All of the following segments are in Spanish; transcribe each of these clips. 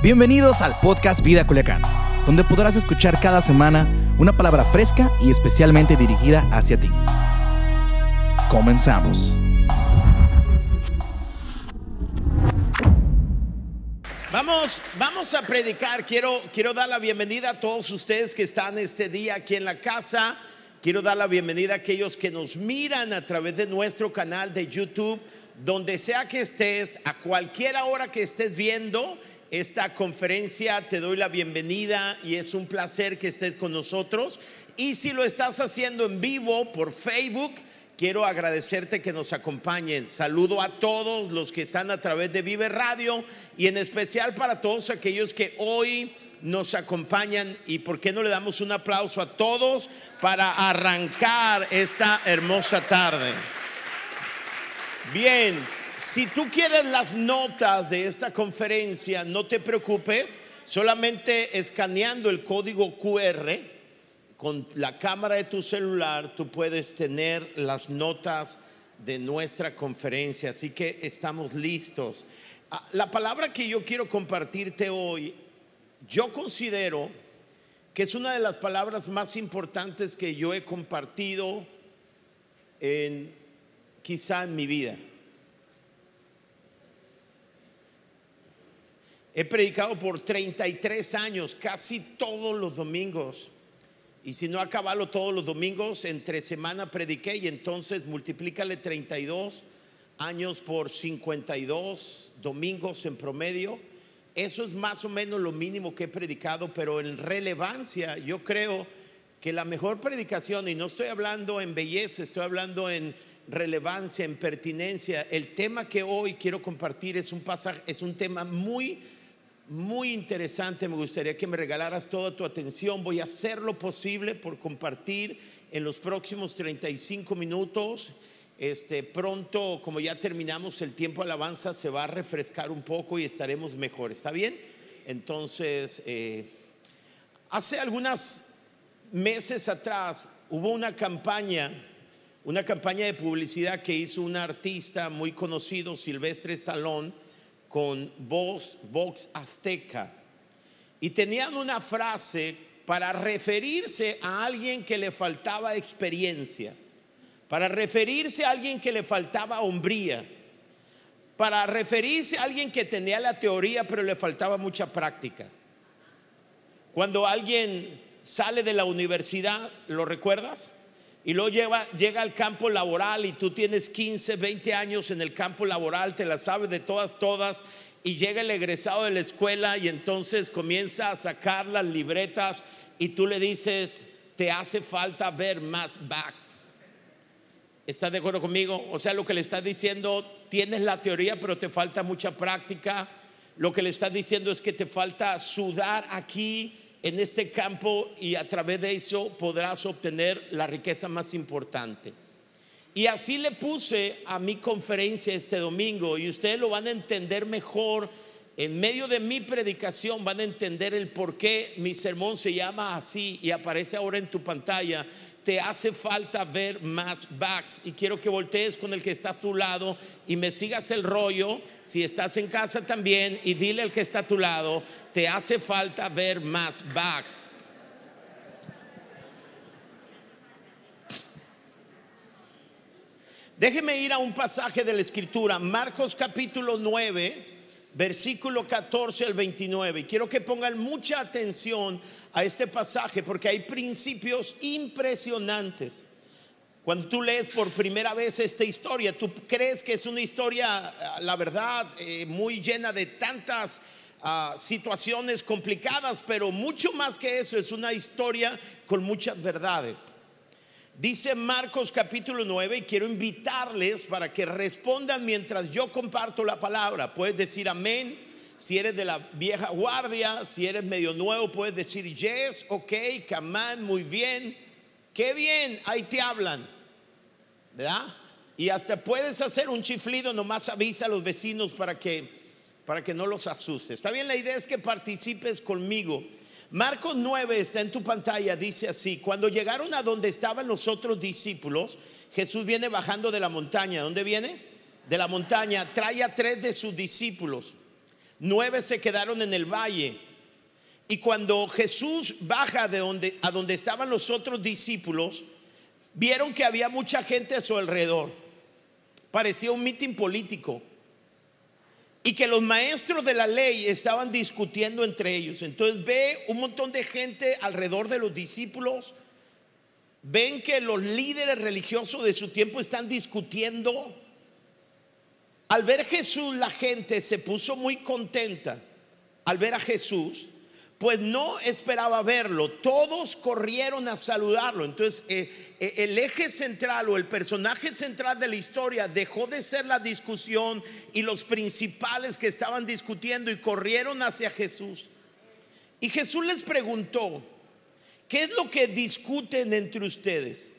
Bienvenidos al podcast Vida Culiacán, donde podrás escuchar cada semana una palabra fresca y especialmente dirigida hacia ti. Comenzamos. Vamos, vamos a predicar. Quiero, quiero dar la bienvenida a todos ustedes que están este día aquí en la casa. Quiero dar la bienvenida a aquellos que nos miran a través de nuestro canal de YouTube, donde sea que estés, a cualquier hora que estés viendo esta conferencia, te doy la bienvenida y es un placer que estés con nosotros. Y si lo estás haciendo en vivo por Facebook, quiero agradecerte que nos acompañen. Saludo a todos los que están a través de Vive Radio y en especial para todos aquellos que hoy nos acompañan y por qué no le damos un aplauso a todos para arrancar esta hermosa tarde. Bien, si tú quieres las notas de esta conferencia, no te preocupes, solamente escaneando el código QR con la cámara de tu celular, tú puedes tener las notas de nuestra conferencia. Así que estamos listos. Ah, la palabra que yo quiero compartirte hoy, yo considero que es una de las palabras más importantes que yo he compartido en quizá en mi vida. He predicado por 33 años, casi todos los domingos. Y si no acabalo todos los domingos, entre semana prediqué y entonces multiplícale 32 años por 52 domingos en promedio. Eso es más o menos lo mínimo que he predicado, pero en relevancia yo creo que la mejor predicación, y no estoy hablando en belleza, estoy hablando en relevancia, en pertinencia, el tema que hoy quiero compartir es un pasaje, es un tema muy muy interesante. Me gustaría que me regalaras toda tu atención. Voy a hacer lo posible por compartir en los próximos 35 minutos. Este, pronto, como ya terminamos el tiempo alabanza, se va a refrescar un poco y estaremos mejor. ¿Está bien? Entonces, eh, hace algunos meses atrás hubo una campaña, una campaña de publicidad que hizo un artista muy conocido, Silvestre Stallone con voz, voz azteca. Y tenían una frase para referirse a alguien que le faltaba experiencia, para referirse a alguien que le faltaba hombría, para referirse a alguien que tenía la teoría pero le faltaba mucha práctica. Cuando alguien sale de la universidad, ¿lo recuerdas? Y luego llega al campo laboral y tú tienes 15, 20 años en el campo laboral, te la sabes de todas, todas, y llega el egresado de la escuela y entonces comienza a sacar las libretas y tú le dices, te hace falta ver más backs. ¿Estás de acuerdo conmigo? O sea, lo que le está diciendo, tienes la teoría, pero te falta mucha práctica. Lo que le está diciendo es que te falta sudar aquí en este campo y a través de eso podrás obtener la riqueza más importante. Y así le puse a mi conferencia este domingo y ustedes lo van a entender mejor. En medio de mi predicación van a entender el por qué mi sermón se llama así y aparece ahora en tu pantalla te hace falta ver más backs. Y quiero que voltees con el que está a tu lado y me sigas el rollo. Si estás en casa también y dile al que está a tu lado, te hace falta ver más backs. Déjeme ir a un pasaje de la escritura, Marcos capítulo 9 versículo 14 al 29. Quiero que pongan mucha atención a este pasaje porque hay principios impresionantes. Cuando tú lees por primera vez esta historia, tú crees que es una historia, la verdad, eh, muy llena de tantas ah, situaciones complicadas, pero mucho más que eso, es una historia con muchas verdades. Dice Marcos capítulo 9 y quiero invitarles para que respondan mientras yo comparto la palabra. Puedes decir amén. Si eres de la vieja guardia, si eres medio nuevo, puedes decir yes, ok, camán, muy bien. Qué bien, ahí te hablan. ¿Verdad? Y hasta puedes hacer un chiflido, nomás avisa a los vecinos para que, para que no los asustes. Está bien, la idea es que participes conmigo Marcos 9 está en tu pantalla, dice así, cuando llegaron a donde estaban los otros discípulos, Jesús viene bajando de la montaña. ¿Dónde viene? De la montaña. Trae a tres de sus discípulos. nueve se quedaron en el valle. Y cuando Jesús baja de donde, a donde estaban los otros discípulos, vieron que había mucha gente a su alrededor. Parecía un mitin político. Y que los maestros de la ley estaban discutiendo entre ellos. Entonces ve un montón de gente alrededor de los discípulos. Ven que los líderes religiosos de su tiempo están discutiendo. Al ver Jesús la gente se puso muy contenta al ver a Jesús pues no esperaba verlo. Todos corrieron a saludarlo. Entonces, eh, eh, el eje central o el personaje central de la historia dejó de ser la discusión y los principales que estaban discutiendo y corrieron hacia Jesús. Y Jesús les preguntó, ¿qué es lo que discuten entre ustedes?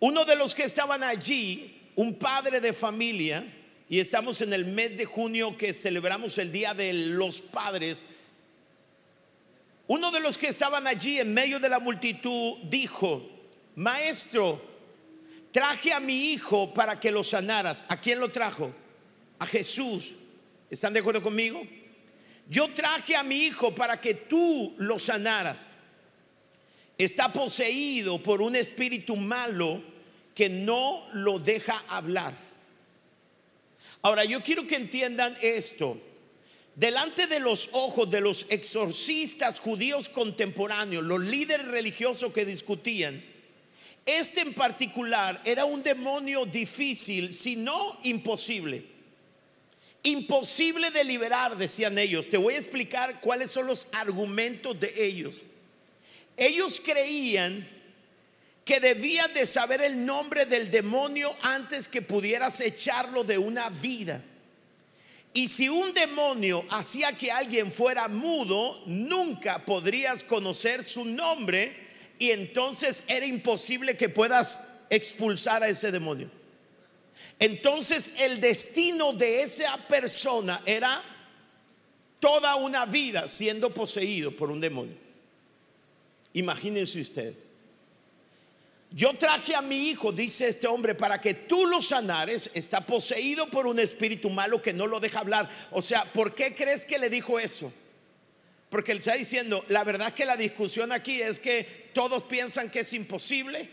Uno de los que estaban allí, un padre de familia, y estamos en el mes de junio que celebramos el Día de los Padres, uno de los que estaban allí en medio de la multitud dijo, maestro, traje a mi hijo para que lo sanaras. ¿A quién lo trajo? A Jesús. ¿Están de acuerdo conmigo? Yo traje a mi hijo para que tú lo sanaras. Está poseído por un espíritu malo que no lo deja hablar. Ahora, yo quiero que entiendan esto delante de los ojos de los exorcistas judíos contemporáneos, los líderes religiosos que discutían, este en particular era un demonio difícil, si no imposible. Imposible de liberar, decían ellos. Te voy a explicar cuáles son los argumentos de ellos. Ellos creían que debías de saber el nombre del demonio antes que pudieras echarlo de una vida. Y si un demonio hacía que alguien fuera mudo, nunca podrías conocer su nombre y entonces era imposible que puedas expulsar a ese demonio. Entonces el destino de esa persona era toda una vida siendo poseído por un demonio. Imagínense usted. Yo traje a mi hijo, dice este hombre, para que tú lo sanares. Está poseído por un espíritu malo que no lo deja hablar. O sea, ¿por qué crees que le dijo eso? Porque él está diciendo, la verdad que la discusión aquí es que todos piensan que es imposible,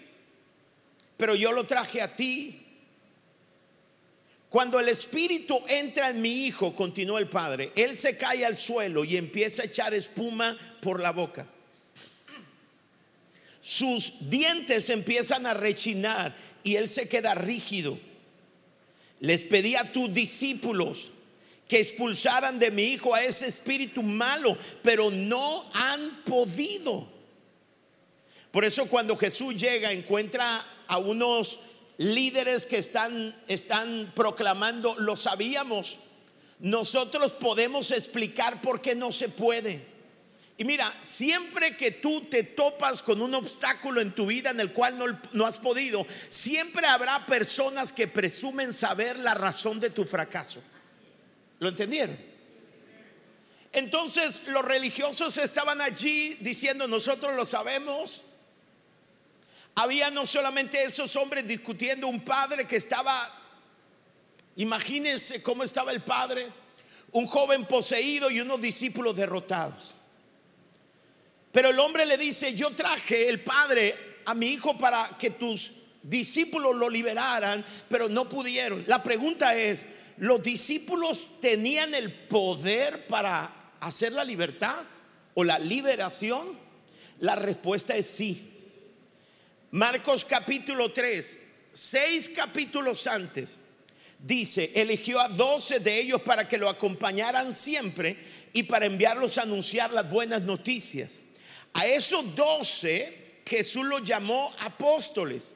pero yo lo traje a ti. Cuando el espíritu entra en mi hijo, continuó el padre, él se cae al suelo y empieza a echar espuma por la boca sus dientes empiezan a rechinar y él se queda rígido. Les pedí a tus discípulos que expulsaran de mi hijo a ese espíritu malo, pero no han podido. Por eso cuando Jesús llega encuentra a unos líderes que están, están proclamando, lo sabíamos, nosotros podemos explicar por qué no se puede. Y mira, siempre que tú te topas con un obstáculo en tu vida en el cual no, no, has podido, siempre habrá personas que presumen saber la razón de tu fracaso. ¿Lo entendieron? Entonces los religiosos estaban allí diciendo, nosotros lo sabemos. Había no solamente esos hombres discutiendo, un padre que estaba, imagínense cómo estaba el padre, un joven poseído y unos discípulos derrotados. Pero el hombre le dice, yo traje el padre a mi hijo para que tus discípulos lo liberaran, pero no pudieron. La pregunta es, ¿los discípulos tenían el poder para hacer la libertad o la liberación? La respuesta es sí. Marcos capítulo 3, seis capítulos antes, dice, eligió a doce de ellos para que lo acompañaran siempre y para enviarlos a anunciar las buenas noticias. A esos doce Jesús los llamó apóstoles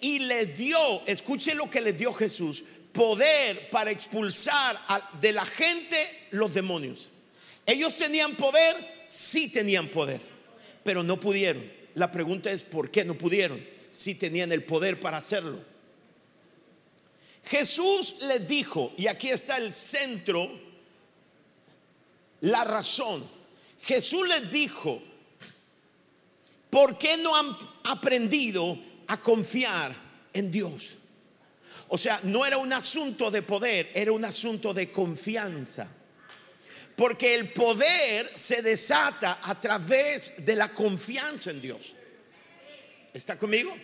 y les dio, escuchen lo que les dio Jesús, poder para expulsar de la gente los demonios. Ellos tenían poder, sí tenían poder, pero no pudieron. La pregunta es, ¿por qué no pudieron? Si tenían el poder para hacerlo. Jesús les dijo, y aquí está el centro, la razón. Jesús les dijo, ¿por qué no han aprendido a confiar en Dios? O sea, no era un asunto de poder, era un asunto de confianza. Porque el poder se desata a través de la confianza en Dios. ¿Está conmigo?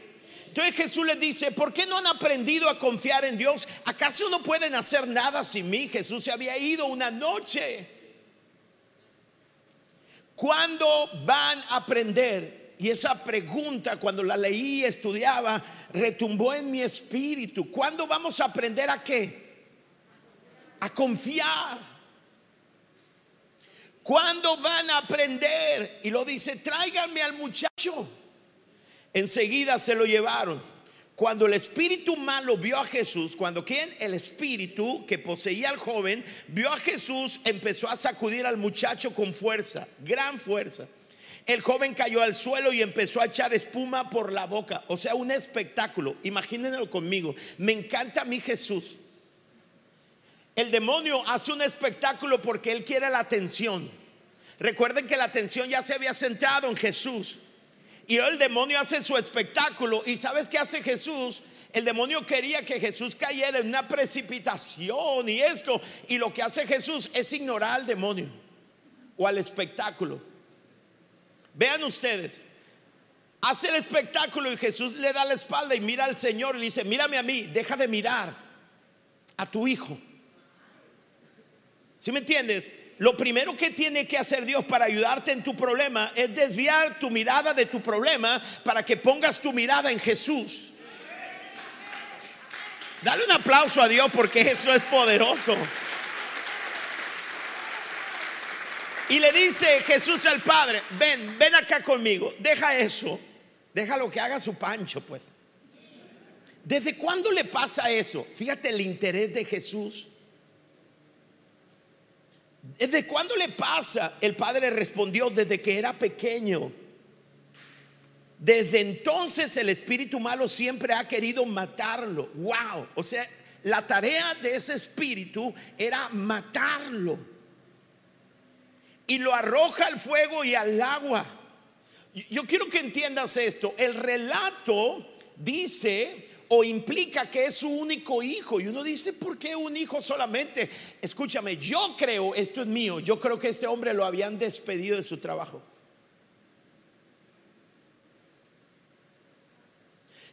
Entonces Jesús les dice, ¿por qué no han aprendido a confiar en Dios? ¿Acaso no pueden hacer nada sin mí? Jesús se había ido una noche. ¿Cuándo van a aprender? Y esa pregunta cuando la leí y estudiaba retumbó en mi espíritu. ¿Cuándo vamos a aprender a qué? A confiar. ¿Cuándo van a aprender? Y lo dice, tráiganme al muchacho. Enseguida se lo llevaron. Cuando el espíritu malo vio a Jesús, cuando quien el espíritu que poseía al joven vio a Jesús, empezó a sacudir al muchacho con fuerza, gran fuerza. El joven cayó al suelo y empezó a echar espuma por la boca. O sea, un espectáculo. Imagínenlo conmigo. Me encanta a mí Jesús. El demonio hace un espectáculo porque él quiere la atención. Recuerden que la atención ya se había centrado en Jesús. Y el demonio hace su espectáculo. ¿Y sabes qué hace Jesús? El demonio quería que Jesús cayera en una precipitación y esto. Y lo que hace Jesús es ignorar al demonio o al espectáculo. Vean ustedes. Hace el espectáculo y Jesús le da la espalda y mira al Señor y le dice, mírame a mí, deja de mirar a tu hijo. ¿Sí me entiendes? lo primero que tiene que hacer Dios para ayudarte en tu problema es desviar tu mirada de tu problema para que pongas tu mirada en Jesús. Dale un aplauso a Dios porque eso es poderoso. Y le dice Jesús al Padre, ven, ven acá conmigo, deja eso, deja lo que haga su pancho, pues. ¿Desde cuándo le pasa eso? Fíjate el interés de Jesús. ¿Desde cuándo le pasa? El padre respondió desde que era pequeño. Desde entonces el espíritu malo siempre ha querido matarlo. Wow. O sea, la tarea de ese espíritu era matarlo. Y lo arroja al fuego y al agua. Yo quiero que entiendas esto. El relato dice o implica que es su único hijo. Y uno dice, ¿por qué un hijo solamente? Escúchame, yo creo, esto es mío, yo creo que este hombre lo habían despedido de su trabajo.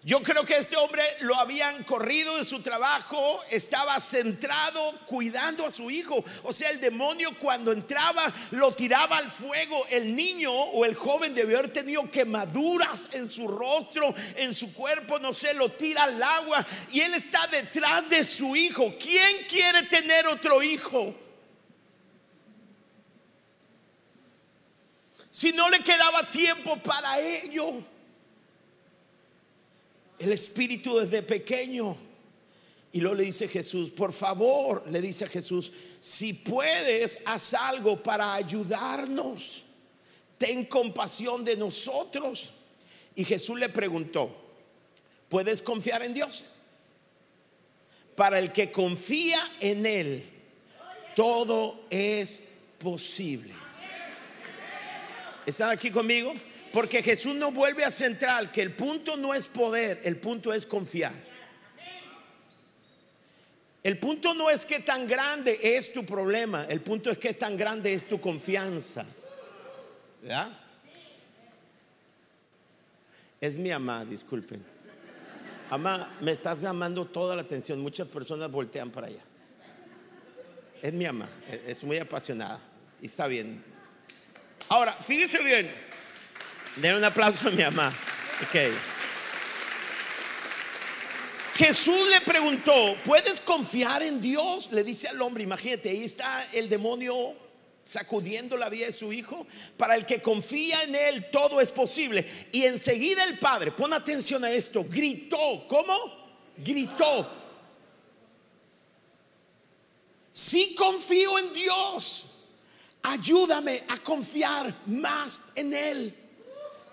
Yo creo que este hombre lo habían corrido de su trabajo, estaba centrado cuidando a su hijo. O sea, el demonio cuando entraba lo tiraba al fuego. El niño o el joven debió haber tenido quemaduras en su rostro, en su cuerpo, no sé, lo tira al agua y él está detrás de su hijo. ¿Quién quiere tener otro hijo? Si no le quedaba tiempo para ello. El espíritu desde pequeño. Y luego le dice Jesús, por favor, le dice a Jesús, si puedes, haz algo para ayudarnos. Ten compasión de nosotros. Y Jesús le preguntó, ¿puedes confiar en Dios? Para el que confía en Él, todo es posible. ¿Están aquí conmigo? Porque Jesús no vuelve a centrar que el punto no es poder, el punto es confiar. El punto no es que tan grande es tu problema, el punto es que tan grande es tu confianza. ¿Ya? Es mi mamá, disculpen. Mamá, me estás llamando toda la atención. Muchas personas voltean para allá. Es mi mamá, es muy apasionada y está bien. Ahora, fíjese bien. Den un aplauso a mi mamá. Jesús le preguntó, ¿puedes confiar en Dios? Le dice al hombre, imagínate, ahí está el demonio sacudiendo la vida de su hijo. Para el que confía en él, todo es posible. Y enseguida el padre, pon atención a esto, gritó. ¿Cómo? Gritó. Si confío en Dios, ayúdame a confiar más en él.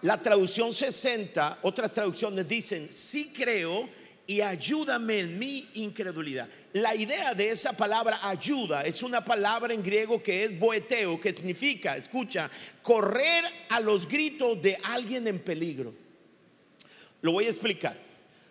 La traducción 60, otras traducciones dicen, sí creo y ayúdame en mi incredulidad. La idea de esa palabra ayuda es una palabra en griego que es boeteo, que significa, escucha, correr a los gritos de alguien en peligro. Lo voy a explicar.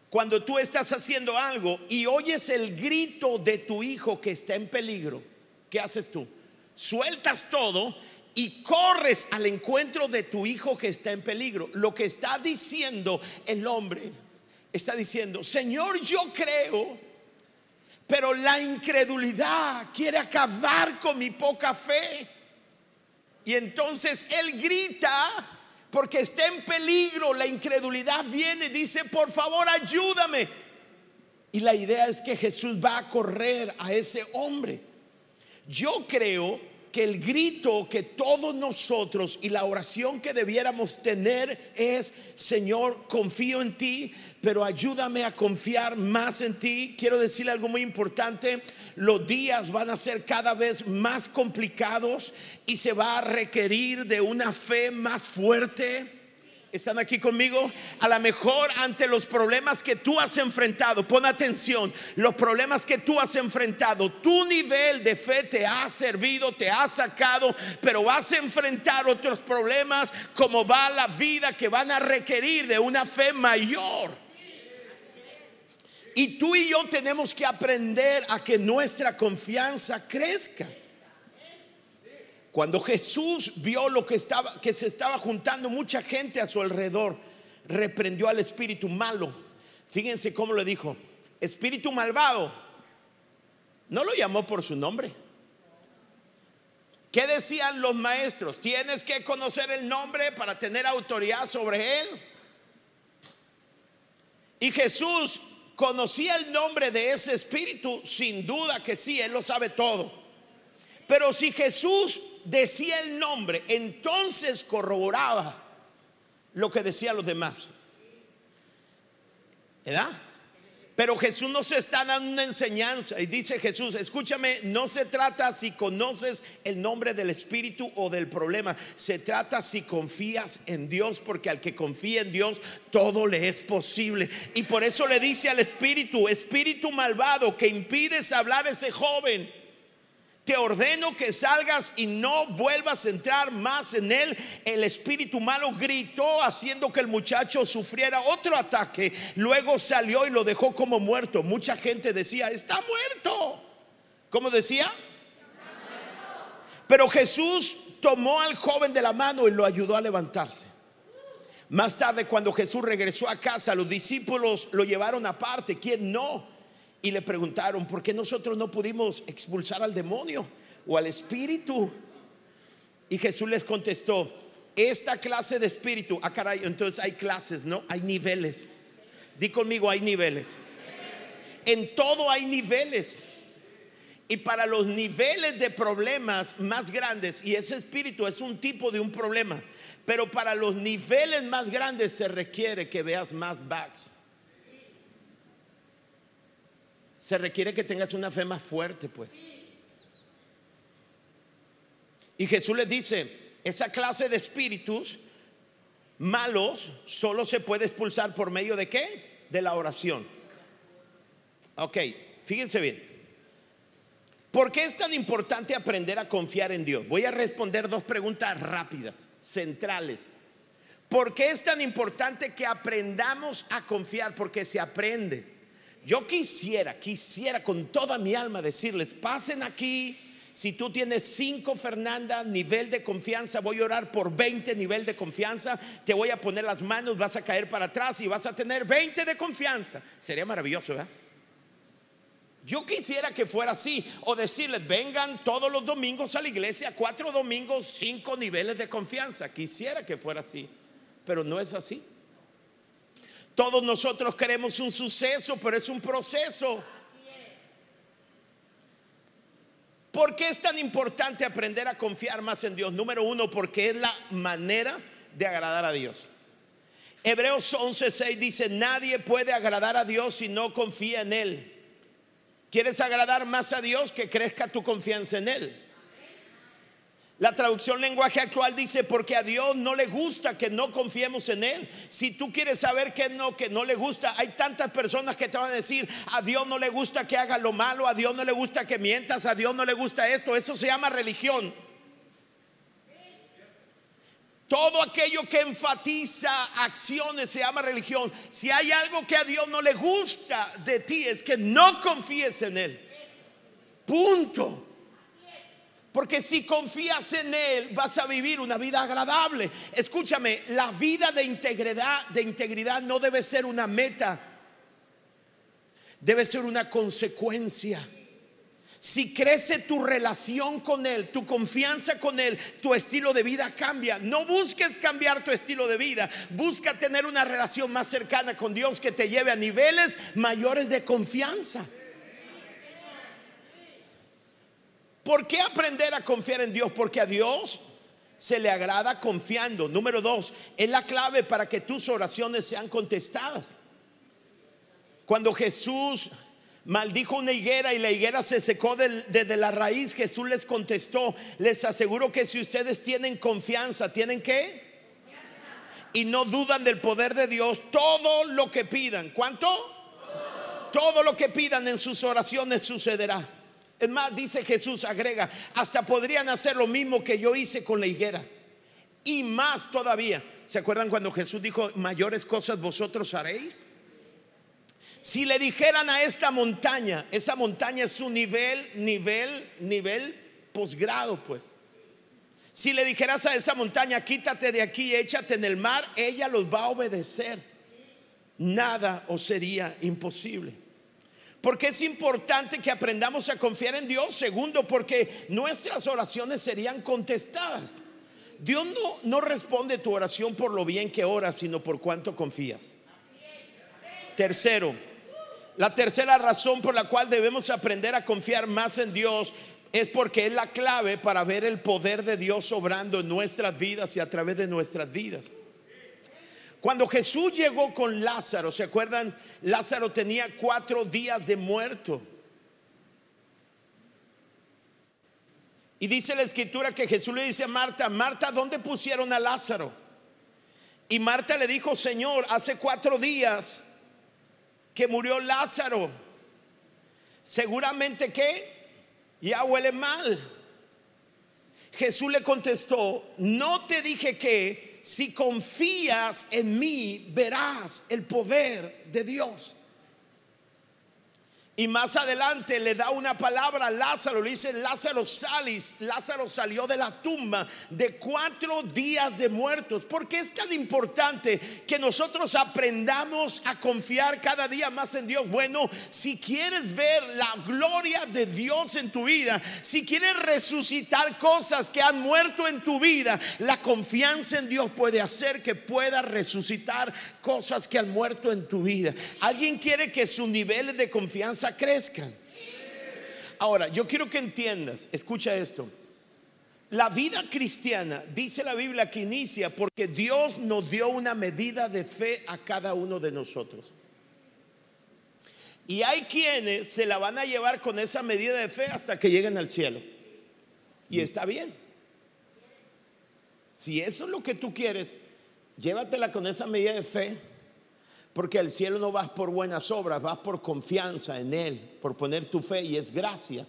Cuando tú estás haciendo algo y oyes el grito de tu hijo que está en peligro, ¿qué haces tú? sueltas todo y corres al encuentro de tu hijo que está en peligro. Lo que está diciendo el hombre, está diciendo, Señor, yo creo, pero la incredulidad quiere acabar con mi poca fe. Y entonces él grita porque está en peligro, la incredulidad viene, dice, por favor, ayúdame. Y la idea es que Jesús va a correr a ese hombre. Yo creo que el grito que todos nosotros y la oración que debiéramos tener es, Señor, confío en ti, pero ayúdame a confiar más en ti. Quiero decirle algo muy importante, los días van a ser cada vez más complicados y se va a requerir de una fe más fuerte ¿Están aquí conmigo? A lo mejor ante los problemas que tú has enfrentado, pon atención, los problemas que tú has enfrentado, tu nivel de fe te ha servido, te ha sacado, pero vas a enfrentar otros problemas como va la vida que van a requerir de una fe mayor. Y tú y yo tenemos que aprender a que nuestra confianza crezca. Cuando Jesús vio lo que estaba que se estaba juntando mucha gente a su alrededor, reprendió al espíritu malo. Fíjense cómo le dijo, espíritu malvado. No lo llamó por su nombre. ¿Qué decían los maestros? Tienes que conocer el nombre para tener autoridad sobre él. Y Jesús conocía el nombre de ese espíritu, sin duda que sí, él lo sabe todo. Pero si Jesús decía el nombre, entonces corroboraba lo que decían los demás. ¿Verdad? Pero Jesús nos está dando una enseñanza y dice Jesús, escúchame, no se trata si conoces el nombre del Espíritu o del problema, se trata si confías en Dios, porque al que confía en Dios todo le es posible. Y por eso le dice al Espíritu, Espíritu malvado que impides hablar a ese joven ordeno que salgas y no vuelvas a entrar más en él. El espíritu malo gritó haciendo que el muchacho sufriera otro ataque. Luego salió y lo dejó como muerto. Mucha gente decía, está muerto. ¿Cómo decía? Pero Jesús tomó al joven de la mano y lo ayudó a levantarse. Más tarde, cuando Jesús regresó a casa, los discípulos lo llevaron aparte. ¿Quién no? Y le preguntaron, ¿por qué nosotros no pudimos expulsar al demonio o al espíritu? Y Jesús les contestó, esta clase de espíritu, ah caray, entonces hay clases, ¿no? Hay niveles. Di conmigo, hay niveles. En todo hay niveles. Y para los niveles de problemas más grandes, y ese espíritu es un tipo de un problema, pero para los niveles más grandes se requiere que veas más backs se requiere que tengas una fe más fuerte, pues. Y Jesús les dice, esa clase de espíritus malos solo se puede expulsar por medio de qué? De la oración. Ok, fíjense bien. ¿Por qué es tan importante aprender a confiar en Dios? Voy a responder dos preguntas rápidas, centrales. ¿Por qué es tan importante que aprendamos a confiar? Porque se aprende. Yo quisiera, quisiera con toda mi alma decirles, pasen aquí. Si tú tienes cinco Fernanda, nivel de confianza, voy a orar por 20 nivel de confianza. Te voy a poner las manos, vas a caer para atrás y vas a tener 20 de confianza. Sería maravilloso, ¿verdad? Yo quisiera que fuera así. O decirles, vengan todos los domingos a la iglesia, cuatro domingos, cinco niveles de confianza. Quisiera que fuera así. Pero no es así. Todos nosotros queremos un suceso, pero es un proceso. ¿Por qué es tan importante aprender a confiar más en Dios? Número uno, porque es la manera de agradar a Dios. Hebreos 11:6 dice, nadie puede agradar a Dios si no confía en Él. ¿Quieres agradar más a Dios? Que crezca tu confianza en Él. La traducción lenguaje actual dice, porque a Dios no le gusta que no confiemos en Él. Si tú quieres saber que no, que no le gusta, hay tantas personas que te van a decir, a Dios no le gusta que haga lo malo, a Dios no le gusta que mientas, a Dios no le gusta esto. Eso se llama religión. Todo aquello que enfatiza acciones se llama religión. Si hay algo que a Dios no le gusta de ti es que no confíes en Él. Punto. Porque si confías en Él, vas a vivir una vida agradable. Escúchame, la vida de integridad, de integridad no debe ser una meta, debe ser una consecuencia. Si crece tu relación con Él, tu confianza con Él, tu estilo de vida cambia. No busques cambiar tu estilo de vida. Busca tener una relación más cercana con Dios que te lleve a niveles mayores de confianza. ¿Por qué aprender a confiar en Dios? Porque a Dios se le agrada confiando. Número dos, es la clave para que tus oraciones sean contestadas. Cuando Jesús maldijo una higuera y la higuera se secó desde la raíz, Jesús les contestó, les aseguro que si ustedes tienen confianza, ¿tienen qué? Y no dudan del poder de Dios, todo lo que pidan, ¿cuánto? Todo lo que pidan en sus oraciones sucederá. Es más, dice Jesús, agrega, hasta podrían hacer lo mismo que yo hice con la higuera. Y más todavía. ¿Se acuerdan cuando Jesús dijo, mayores cosas vosotros haréis? Si le dijeran a esta montaña, esa montaña es un nivel, nivel, nivel posgrado, pues. Si le dijeras a esa montaña, quítate de aquí, échate en el mar, ella los va a obedecer. Nada os sería imposible. Porque es importante que aprendamos a confiar en Dios. Segundo, porque nuestras oraciones serían contestadas. Dios no, no responde tu oración por lo bien que oras, sino por cuánto confías. Tercero, la tercera razón por la cual debemos aprender a confiar más en Dios es porque es la clave para ver el poder de Dios obrando en nuestras vidas y a través de nuestras vidas. Cuando Jesús llegó con Lázaro, ¿se acuerdan? Lázaro tenía cuatro días de muerto. Y dice la escritura que Jesús le dice a Marta, Marta, ¿dónde pusieron a Lázaro? Y Marta le dijo, Señor, hace cuatro días que murió Lázaro. Seguramente que ya huele mal. Jesús le contestó, no te dije que si confías en mí verás el poder de Dios. Y más adelante le da una palabra a Lázaro, le dice, Lázaro salis, Lázaro salió de la tumba de cuatro días de muertos. ¿Por qué es tan importante que nosotros aprendamos a confiar cada día más en Dios? Bueno, si quieres ver la gloria de Dios en tu vida, si quieres resucitar cosas que han muerto en tu vida, la confianza en Dios puede hacer que pueda resucitar cosas que han muerto en tu vida. ¿Alguien quiere que su nivel de confianza crezcan. Ahora, yo quiero que entiendas, escucha esto. La vida cristiana, dice la Biblia, que inicia porque Dios nos dio una medida de fe a cada uno de nosotros. Y hay quienes se la van a llevar con esa medida de fe hasta que lleguen al cielo. Y está bien. Si eso es lo que tú quieres, llévatela con esa medida de fe porque al cielo no vas por buenas obras, vas por confianza en Él, por poner tu fe y es gracia.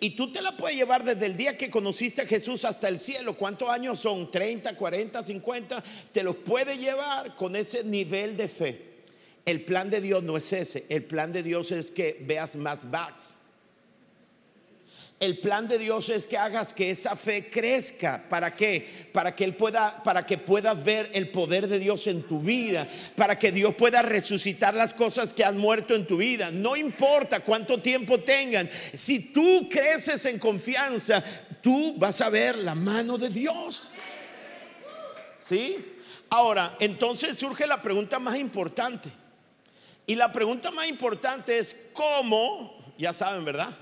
Y tú te la puedes llevar desde el día que conociste a Jesús hasta el cielo. ¿Cuántos años son? ¿30, 40, 50? Te los puedes llevar con ese nivel de fe. El plan de Dios no es ese. El plan de Dios es que veas más backs el plan de Dios es que hagas que esa fe crezca. ¿Para qué? Para que él pueda, para que puedas ver el poder de Dios en tu vida, para que Dios pueda resucitar las cosas que han muerto en tu vida. No importa cuánto tiempo tengan. Si tú creces en confianza, tú vas a ver la mano de Dios. ¿Sí? Ahora, entonces surge la pregunta más importante. Y la pregunta más importante es cómo, ya saben, ¿verdad?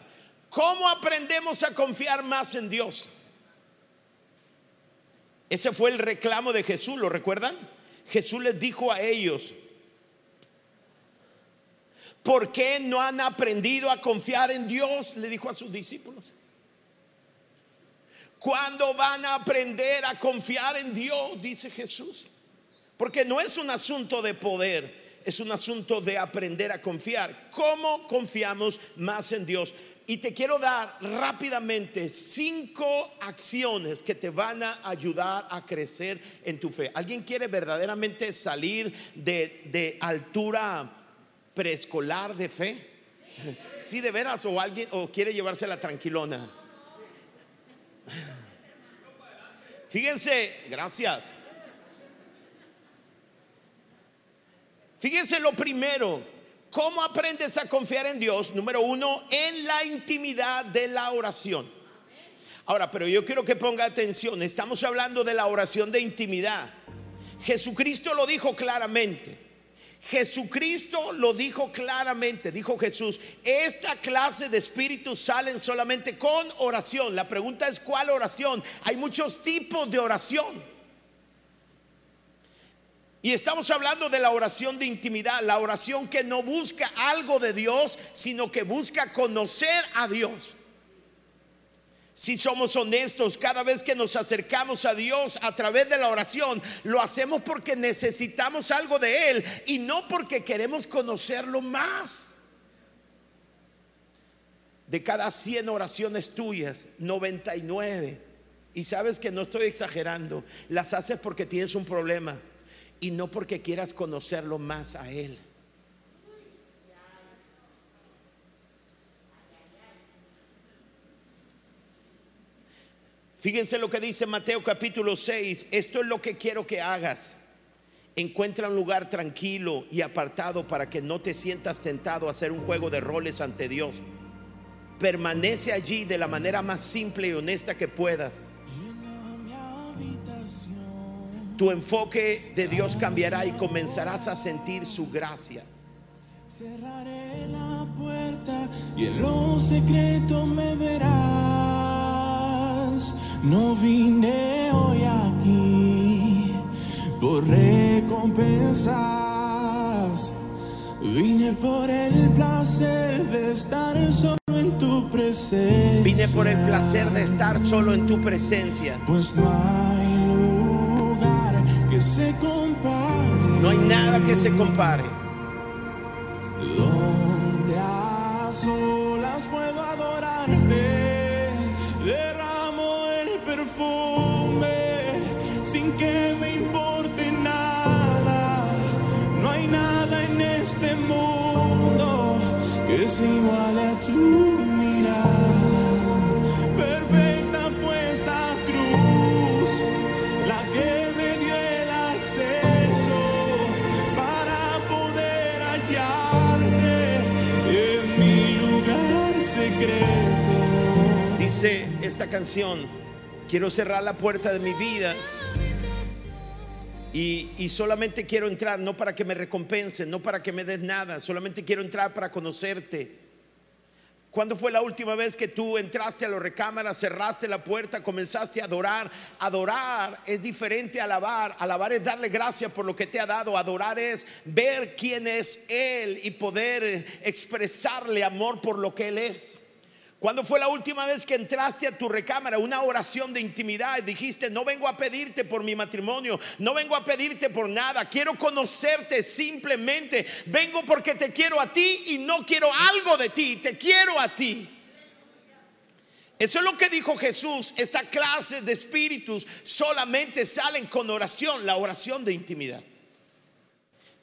¿Cómo aprendemos a confiar más en Dios? Ese fue el reclamo de Jesús, ¿lo recuerdan? Jesús les dijo a ellos, ¿por qué no han aprendido a confiar en Dios? Le dijo a sus discípulos. ¿Cuándo van a aprender a confiar en Dios? Dice Jesús. Porque no es un asunto de poder, es un asunto de aprender a confiar. ¿Cómo confiamos más en Dios? Y te quiero dar rápidamente cinco acciones que te van a ayudar a crecer en tu fe. ¿Alguien quiere verdaderamente salir de, altura preescolar de fe? Sí, de veras, o alguien, o quiere llevarse la tranquilona. Fíjense, gracias. Fíjense lo primero, ¿cómo aprendes a confiar en Dios? Número uno, en la intimidad de la oración. Ahora, pero yo quiero que ponga atención, estamos hablando de la oración de intimidad. Jesucristo lo dijo claramente. Jesucristo lo dijo claramente, dijo Jesús, esta clase de espíritus salen solamente con oración. La pregunta es, ¿cuál oración? Hay muchos tipos de oración. Y estamos hablando de la oración de intimidad, la oración que no busca algo de Dios, sino que busca conocer a Dios. Si somos honestos, cada vez que nos acercamos a Dios a través de la oración, lo hacemos porque necesitamos algo de Él y no porque queremos conocerlo más. De cada 100 oraciones tuyas, 99, y sabes que no estoy exagerando, las haces porque tienes un problema y no porque quieras conocerlo más a Él. Fíjense lo que dice Mateo capítulo 6. Esto es lo que quiero que hagas. Encuentra un lugar tranquilo y apartado para que no te sientas tentado a hacer un juego de roles ante Dios. Permanece allí de la manera más simple y honesta que puedas. Tu enfoque de Dios cambiará y comenzarás a sentir su gracia. Cerraré la puerta y en lo secreto me verás. No vine hoy aquí por recompensas. Vine por el placer de estar solo en tu presencia. Vine por el placer de estar solo en tu presencia. Pues no hay que se compare. No hay nada que se compare. Donde a solas puedo adorarte. Derramo el perfume sin que me importe nada. No hay nada en este mundo que se iguale a tu Dice esta canción, quiero cerrar la puerta de mi vida y, solamente quiero entrar, no para que me recompensen, no para que me des nada, solamente quiero entrar para conocerte. ¿Cuándo fue la última vez que tú entraste a la recámara, cerraste la puerta, comenzaste a adorar? Adorar es diferente a alabar. Alabar es darle gracias por lo que te ha dado. Adorar es ver quién es Él y poder expresarle amor por lo que Él es. ¿Cuándo fue la última vez que entraste a tu recámara? Una oración de intimidad. Dijiste, no vengo a pedirte por mi matrimonio, no vengo a pedirte por nada. Quiero conocerte simplemente. Vengo porque te quiero a ti y no quiero algo de ti. Te quiero a ti. Eso es lo que dijo Jesús. Esta clase de espíritus solamente salen con oración, la oración de intimidad.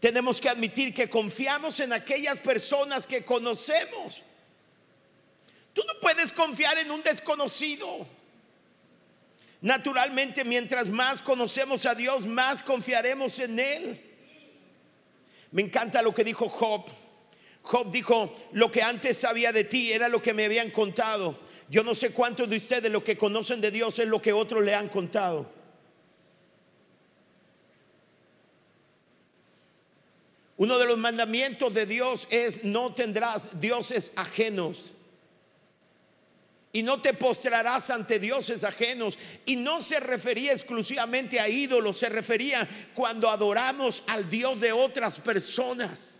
Tenemos que admitir que confiamos en aquellas personas que conocemos. Tú no puedes confiar en un desconocido. Naturalmente, mientras más conocemos a Dios, más confiaremos en Él. Me encanta lo que dijo Job. Job dijo, lo que antes sabía de ti era lo que me habían contado. Yo no sé cuántos de ustedes lo que conocen de Dios es lo que otros le han contado. Uno de los mandamientos de Dios es no tendrás dioses ajenos y no te postrarás ante dioses ajenos. Y no se refería exclusivamente a ídolos, se refería cuando adoramos al Dios de otras personas.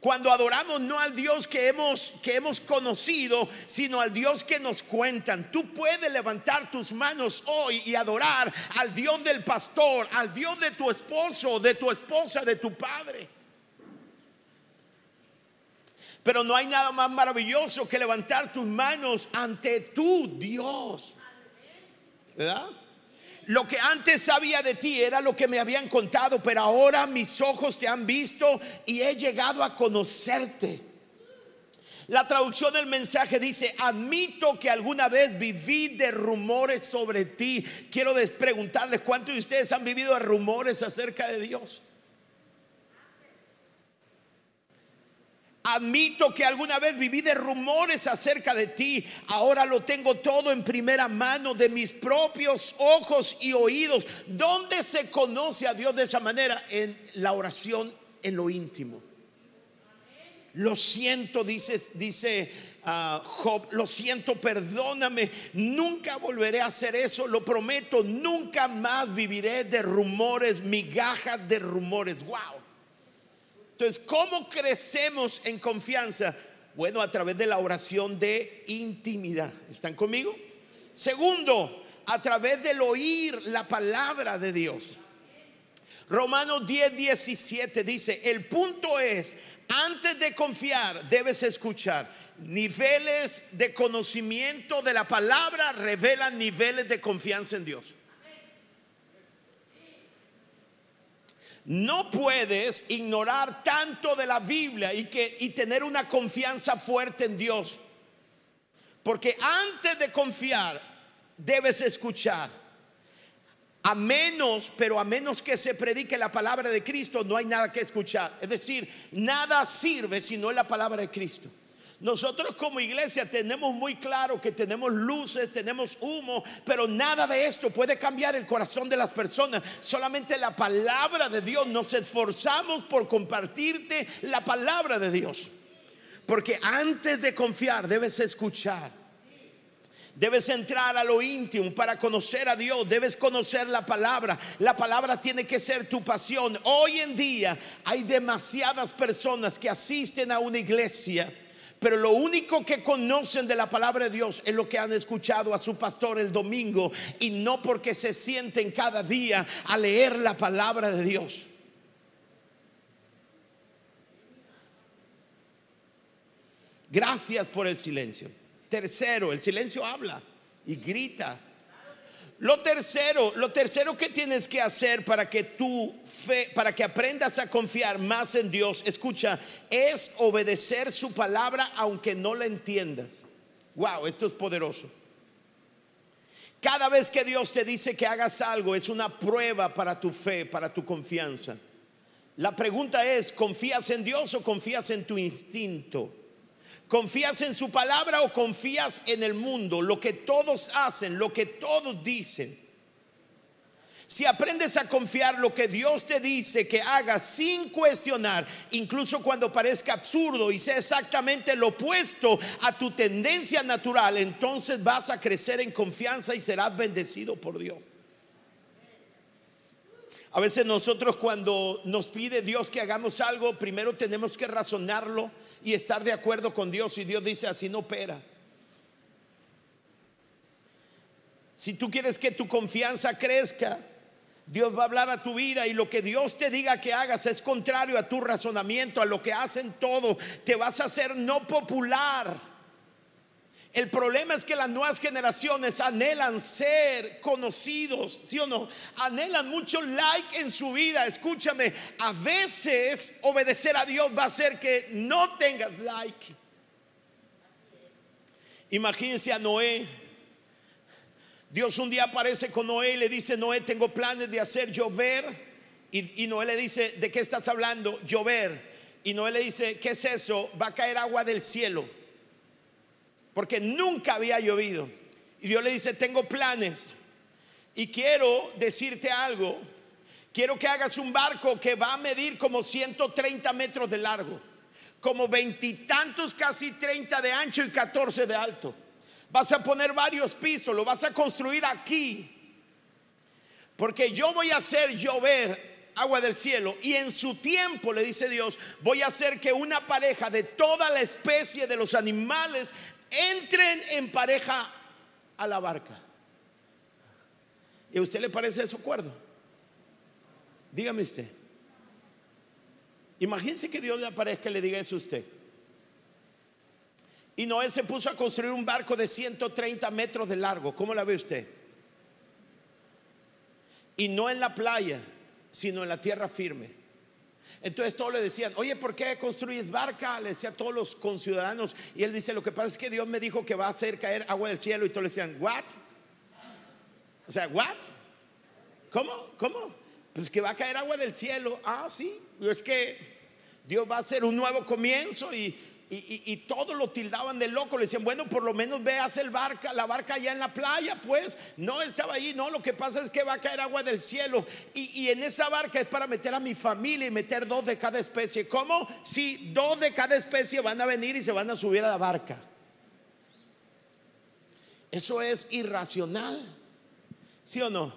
Cuando adoramos no al Dios que hemos, que hemos conocido, sino al Dios que nos cuentan. Tú puedes levantar tus manos hoy y adorar al Dios del pastor, al Dios de tu esposo, de tu esposa, de tu padre. Pero no hay nada más maravilloso que levantar tus manos ante tu Dios. ¿Verdad? Lo que antes sabía de ti era lo que me habían contado, pero ahora mis ojos te han visto y he llegado a conocerte. La traducción del mensaje dice, admito que alguna vez viví de rumores sobre ti. Quiero preguntarles cuántos de ustedes han vivido de rumores acerca de Dios. Admito que alguna vez viví de rumores acerca de ti. Ahora lo tengo todo en primera mano de mis propios ojos y oídos. ¿Dónde se conoce a Dios de esa manera? En la oración en lo íntimo. Lo siento, dice, dice ah, Job, lo siento, perdóname, nunca volveré a hacer eso, lo prometo, nunca más viviré de rumores, migajas de rumores. Wow. Entonces, ¿cómo crecemos en confianza? Bueno, a través de la oración de intimidad. ¿Están conmigo? Segundo, a través del oír la palabra de Dios. Romanos 10, 17 dice, el punto es, antes de confiar debes escuchar. Niveles de conocimiento de la palabra revelan niveles de confianza en Dios. No puedes ignorar tanto de la Biblia y, que, y tener una confianza fuerte en Dios. Porque antes de confiar debes escuchar. A menos, pero a menos que se predique la palabra de Cristo, no hay nada que escuchar. Es decir, nada sirve si no es la palabra de Cristo. Nosotros como iglesia tenemos muy claro que tenemos luces, tenemos humo, pero nada de esto puede cambiar el corazón de las personas. Solamente la palabra de Dios. Nos esforzamos por compartirte la palabra de Dios. Porque antes de confiar debes escuchar. Debes entrar a lo íntimo para conocer a Dios. Debes conocer la palabra. La palabra tiene que ser tu pasión. Hoy en día hay demasiadas personas que asisten a una iglesia. Pero lo único que conocen de la palabra de Dios es lo que han escuchado a su pastor el domingo y no porque se sienten cada día a leer la palabra de Dios. Gracias por el silencio. Tercero, el silencio habla y grita. Lo tercero, lo tercero que tienes que hacer para que tu fe, para que aprendas a confiar más en Dios, escucha, es obedecer su palabra aunque no la entiendas. Wow, esto es poderoso. Cada vez que Dios te dice que hagas algo es una prueba para tu fe, para tu confianza. La pregunta es, ¿confías en Dios o confías en tu instinto? ¿Confías en su palabra o confías en el mundo? Lo que todos hacen, lo que todos dicen. Si aprendes a confiar lo que Dios te dice que hagas sin cuestionar, incluso cuando parezca absurdo y sea exactamente lo opuesto a tu tendencia natural, entonces vas a crecer en confianza y serás bendecido por Dios. A veces nosotros cuando nos pide Dios que hagamos algo, primero tenemos que razonarlo y estar de acuerdo con Dios y Dios dice así no opera. Si tú quieres que tu confianza crezca, Dios va a hablar a tu vida y lo que Dios te diga que hagas es contrario a tu razonamiento, a lo que hacen todo. Te vas a hacer no popular el problema es que las nuevas generaciones anhelan ser conocidos, ¿sí o no? Anhelan mucho like en su vida. Escúchame, a veces obedecer a Dios va a hacer que no tengas like. Imagínense a Noé. Dios un día aparece con Noé y le dice, Noé, tengo planes de hacer llover. Y, y Noé le dice, ¿de qué estás hablando? Llover. Y Noé le dice, ¿qué es eso? Va a caer agua del cielo porque nunca había llovido. Y Dios le dice, tengo planes y quiero decirte algo. Quiero que hagas un barco que va a medir como 130 metros de largo, como veintitantos, casi 30 de ancho y 14 de alto. Vas a poner varios pisos, lo vas a construir aquí. Porque yo voy a hacer llover agua del cielo y en su tiempo, le dice Dios, voy a hacer que una pareja de toda la especie de los animales entren en pareja a la barca. ¿Y a usted le parece eso acuerdo? Dígame usted. Imagínese que Dios le aparezca y le diga eso a usted. Y Noé se puso a construir un barco de 130 metros de largo. ¿Cómo la ve usted? Y no en la playa, sino en la tierra firme. Entonces todos le decían, oye, ¿por qué construyes barca? Le decía a todos los conciudadanos. Y él dice, lo que pasa es que Dios me dijo que va a hacer caer agua del cielo. Y todos le decían, ¿what? O sea, ¿what? ¿Cómo? ¿Cómo? Pues que va a caer agua del cielo. Ah, sí. Es que Dios va a hacer un nuevo comienzo y, y, y, todos lo tildaban de loco. Le decían, bueno, por lo menos veas el barca, la barca allá en la playa, pues no estaba ahí. No, lo que pasa es que va a caer agua del cielo. Y, y en esa barca es para meter a mi familia y meter dos de cada especie. ¿Cómo? Si dos de cada especie van a venir y se van a subir a la barca. Eso es irracional. ¿Sí o no?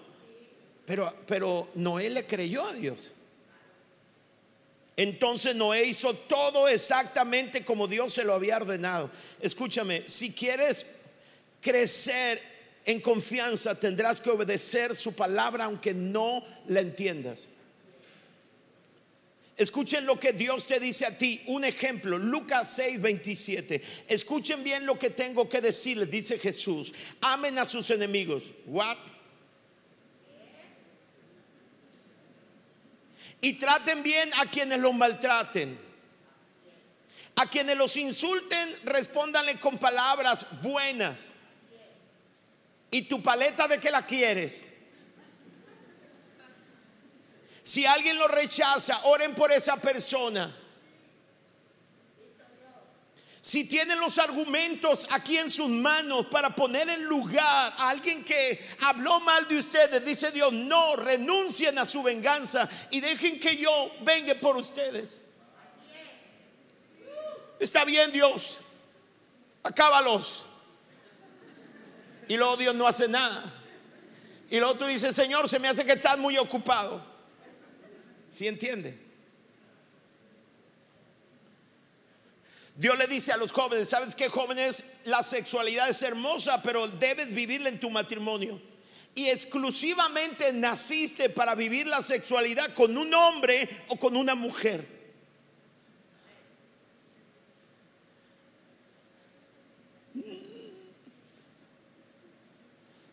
Pero, pero Noé le creyó a Dios. Entonces Noé hizo todo exactamente como Dios se lo había ordenado. Escúchame, si quieres crecer en confianza, tendrás que obedecer su palabra aunque no la entiendas. Escuchen lo que Dios te dice a ti. Un ejemplo, Lucas 6, 27. Escuchen bien lo que tengo que decirles, dice Jesús. Amen a sus enemigos. What? Y traten bien a quienes los maltraten. A quienes los insulten, respóndanle con palabras buenas. ¿Y tu paleta de qué la quieres? Si alguien lo rechaza, oren por esa persona. Si tienen los argumentos aquí en sus manos para poner en lugar a alguien que habló mal de ustedes, dice Dios, no renuncien a su venganza y dejen que yo venga por ustedes. Está bien Dios, acábalos. Y luego Dios no hace nada. Y luego tú dices, Señor, se me hace que estás muy ocupado. ¿Sí entiende? Dios le dice a los jóvenes, ¿sabes qué jóvenes? La sexualidad es hermosa, pero debes vivirla en tu matrimonio. Y exclusivamente naciste para vivir la sexualidad con un hombre o con una mujer.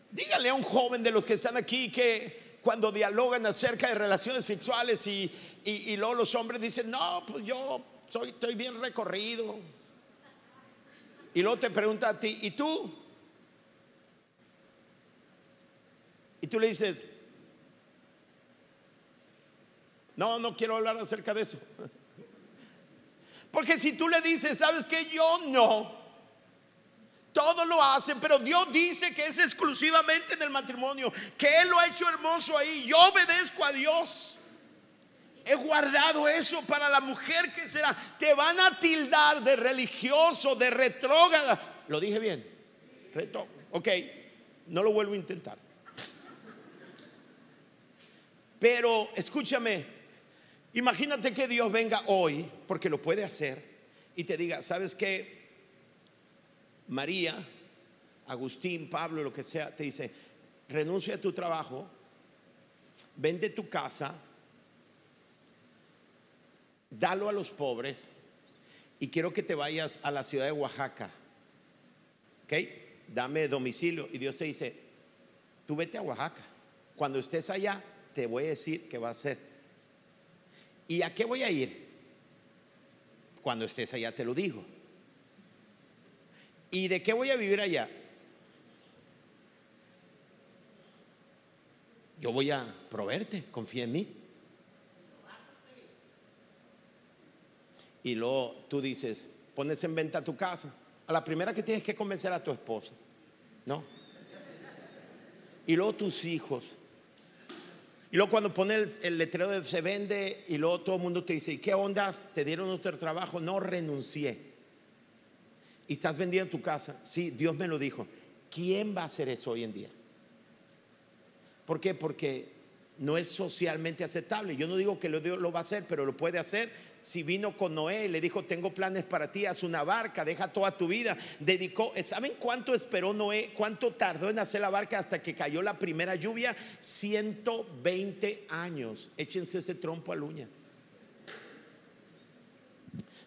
Dígale a un joven de los que están aquí que cuando dialogan acerca de relaciones sexuales y, y, luego los hombres dicen, no, pues yo soy, estoy bien recorrido. Y luego te pregunta a ti, ¿y tú? Y tú le dices, no, no quiero hablar acerca de eso. Porque si tú le dices, sabes que yo no, todo lo hacen, pero Dios dice que es exclusivamente en el matrimonio, que Él lo ha hecho hermoso ahí. Yo obedezco a Dios. He guardado eso para la mujer que será. Te van a tildar de religioso, de retrógrada. ¿Lo dije bien? Reto ok, no lo vuelvo a intentar. Pero escúchame, imagínate que Dios venga hoy, porque lo puede hacer, y te diga, ¿sabes qué? María, Agustín, Pablo, lo que sea, te dice, renuncia a tu trabajo, vende tu casa, dalo a los pobres y quiero que te vayas a la ciudad de Oaxaca. ¿Ok? Dame domicilio. Y Dios te dice, tú vete a Oaxaca. Cuando estés allá, te voy a decir qué va a hacer. ¿Y a qué voy a ir? Cuando estés allá te lo digo. ¿Y de qué voy a vivir allá? Yo voy a proveerte, confía en mí. Y luego tú dices, pones en venta tu casa. A la primera que tienes que convencer a tu esposa, ¿no? Y luego tus hijos. Y luego cuando pones el, letrero de se vende y luego todo el mundo te dice, ¿y qué onda? ¿Te dieron otro trabajo? No renuncié. Y estás vendiendo tu casa. Sí, Dios me lo dijo. ¿Quién va a hacer eso hoy en día? ¿Por qué? Porque no es socialmente aceptable. Yo no digo que lo, lo va a hacer, pero lo puede hacer. Si vino con Noé y le dijo, tengo planes para ti, haz una barca, deja toda tu vida. Dedicó, ¿saben cuánto esperó Noé? ¿Cuánto tardó en hacer la barca hasta que cayó la primera lluvia? 120 años. Échense ese trompo a uña.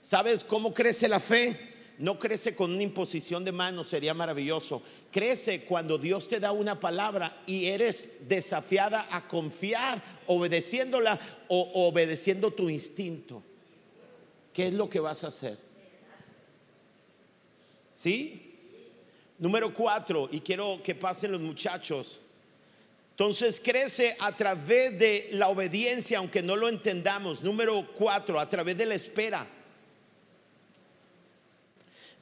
¿Sabes cómo crece la fe? No crece con una imposición de manos, sería maravilloso. Crece cuando Dios te da una palabra y eres desafiada a confiar, obedeciéndola o obedeciendo tu instinto. ¿Qué es lo que vas a hacer? ¿Sí? Número cuatro, y quiero que pasen los muchachos. Entonces crece a través de la obediencia, aunque no lo entendamos. Número cuatro, a través de la espera.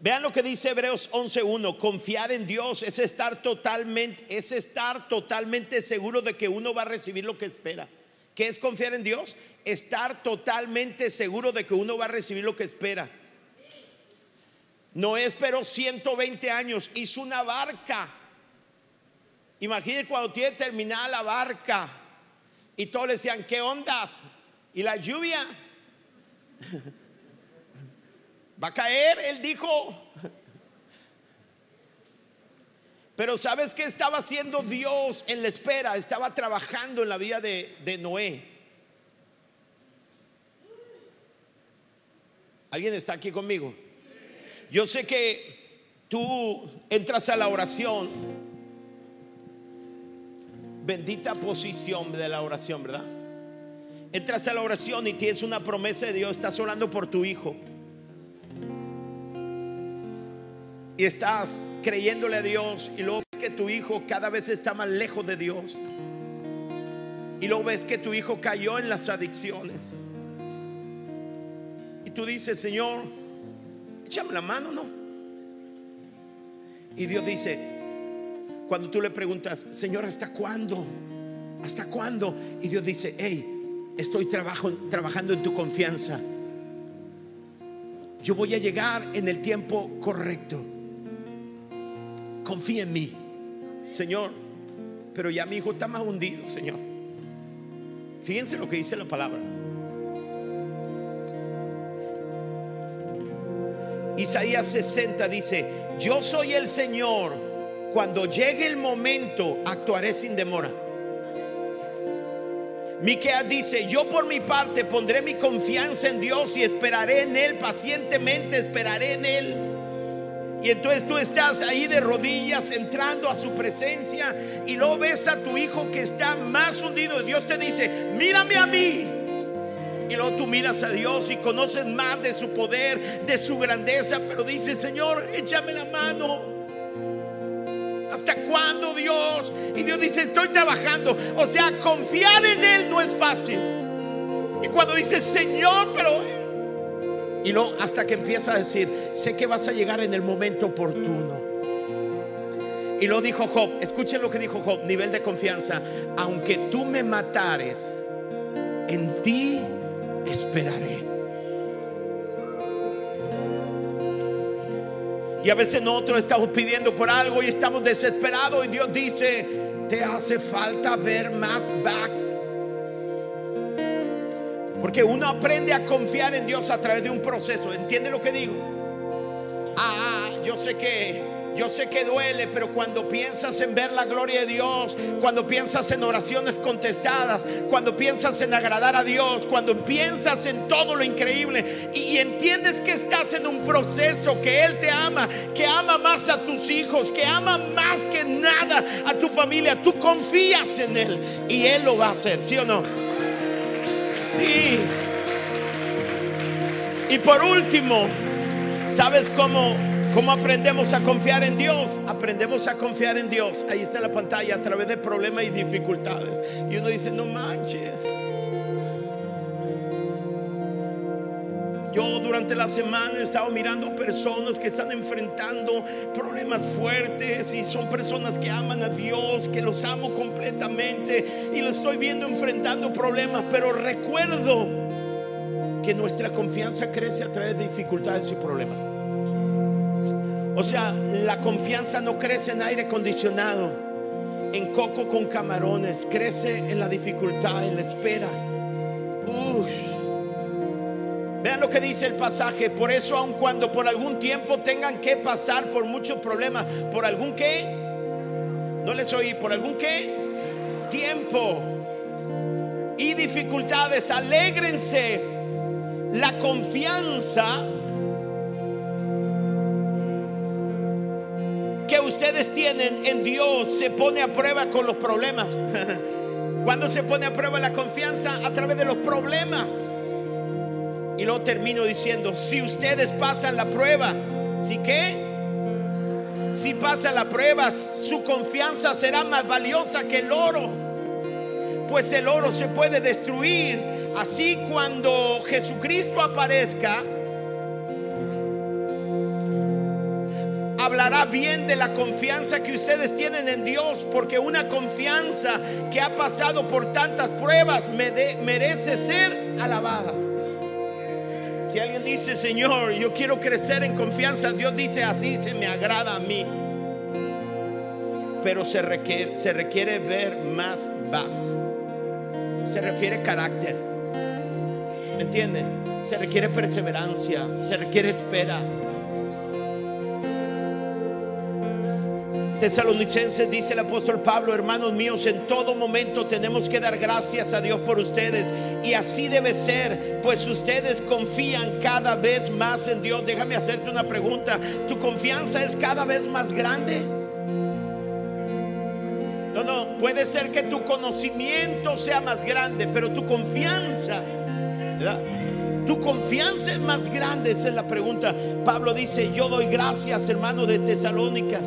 Vean lo que dice Hebreos 11:1, confiar en Dios es estar totalmente es estar totalmente seguro de que uno va a recibir lo que espera. ¿Qué es confiar en Dios? Estar totalmente seguro de que uno va a recibir lo que espera. Noé esperó 120 años, hizo una barca. Imagínense cuando tiene terminada la barca y todos le decían, ¿qué ondas? ¿Y la lluvia? ¿Va a caer? Él dijo. Pero ¿sabes qué estaba haciendo Dios en la espera? Estaba trabajando en la vida de, de Noé. ¿Alguien está aquí conmigo? Yo sé que tú entras a la oración. Bendita posición de la oración, ¿verdad? Entras a la oración y tienes una promesa de Dios, estás orando por tu hijo. Y estás creyéndole a Dios y luego ves que tu hijo cada vez está más lejos de Dios. Y luego ves que tu hijo cayó en las adicciones. Y tú dices, Señor, échame la mano, ¿no? Y Dios dice, cuando tú le preguntas, Señor, ¿hasta cuándo? ¿Hasta cuándo? Y Dios dice, hey, estoy trabajando en tu confianza. Yo voy a llegar en el tiempo correcto confía en mí. Señor, pero ya mi hijo está más hundido, Señor. Fíjense lo que dice la palabra. Isaías 60 dice, yo soy el Señor, cuando llegue el momento actuaré sin demora. Miqueas dice, yo por mi parte pondré mi confianza en Dios y esperaré en Él, pacientemente esperaré en Él. Y entonces tú estás ahí de rodillas entrando a su presencia y luego ves a tu hijo que está más hundido. Y Dios te dice, mírame a mí. Y luego tú miras a Dios y conoces más de su poder, de su grandeza, pero dice, Señor, échame la mano. ¿Hasta cuándo Dios? Y Dios dice, estoy trabajando. O sea, confiar en Él no es fácil. Y cuando dice, Señor, pero y no hasta que empieza a decir, sé que vas a llegar en el momento oportuno. Y lo dijo Job, escuchen lo que dijo Job, nivel de confianza, aunque tú me matares, en ti esperaré. Y a veces nosotros estamos pidiendo por algo y estamos desesperados y Dios dice, te hace falta ver más backs porque uno aprende a confiar en Dios a través de un proceso. ¿Entiende lo que digo? Ah, yo sé que yo sé que duele, pero cuando piensas en ver la gloria de Dios, cuando piensas en oraciones contestadas, cuando piensas en agradar a Dios, cuando piensas en todo lo increíble y, entiendes que estás en un proceso, que Él te ama, que ama más a tus hijos, que ama más que nada a tu familia, tú confías en Él y Él lo va a hacer, ¿sí o no? Sí. Y por último, ¿sabes cómo, cómo aprendemos a confiar en Dios? Aprendemos a confiar en Dios. Ahí está la pantalla a través de problemas y dificultades. Y uno dice, no manches. Yo durante la semana he estado mirando personas que están enfrentando problemas fuertes y son personas que aman a Dios, que los amo completamente y lo estoy viendo enfrentando problemas, pero recuerdo que nuestra confianza crece a través de dificultades y problemas. O sea, la confianza no crece en aire acondicionado, en coco con camarones, crece en la dificultad, en la espera. Uf. Vean lo que dice el pasaje. Por eso, aun cuando por algún tiempo tengan que pasar por muchos problemas, por algún qué, no les oí, por algún qué, tiempo y dificultades, alégrense. La confianza que ustedes tienen en Dios se pone a prueba con los problemas. Cuando se pone a prueba la confianza a través de los problemas. Y luego termino diciendo, si ustedes pasan la prueba, ¿sí qué? Si pasa la prueba, su confianza será más valiosa que el oro. Pues el oro se puede destruir. Así cuando Jesucristo aparezca, hablará bien de la confianza que ustedes tienen en Dios, porque una confianza que ha pasado por tantas pruebas merece ser alabada. Si alguien dice, Señor, yo quiero crecer en confianza, Dios dice, así se me agrada a mí. Pero se requiere, se requiere ver más bats. Se refiere carácter. ¿Me entiende? Se requiere perseverancia, se requiere espera. Tesalonicenses dice el apóstol Pablo, hermanos míos, en todo momento tenemos que dar gracias a Dios por ustedes. Y así debe ser, pues ustedes confían cada vez más en Dios. Déjame hacerte una pregunta. ¿Tu confianza es cada vez más grande? No, no, puede ser que tu conocimiento sea más grande, pero tu confianza, Tu confianza es más grande, esa es la pregunta. Pablo dice, yo doy gracias, hermano de Tesalónicas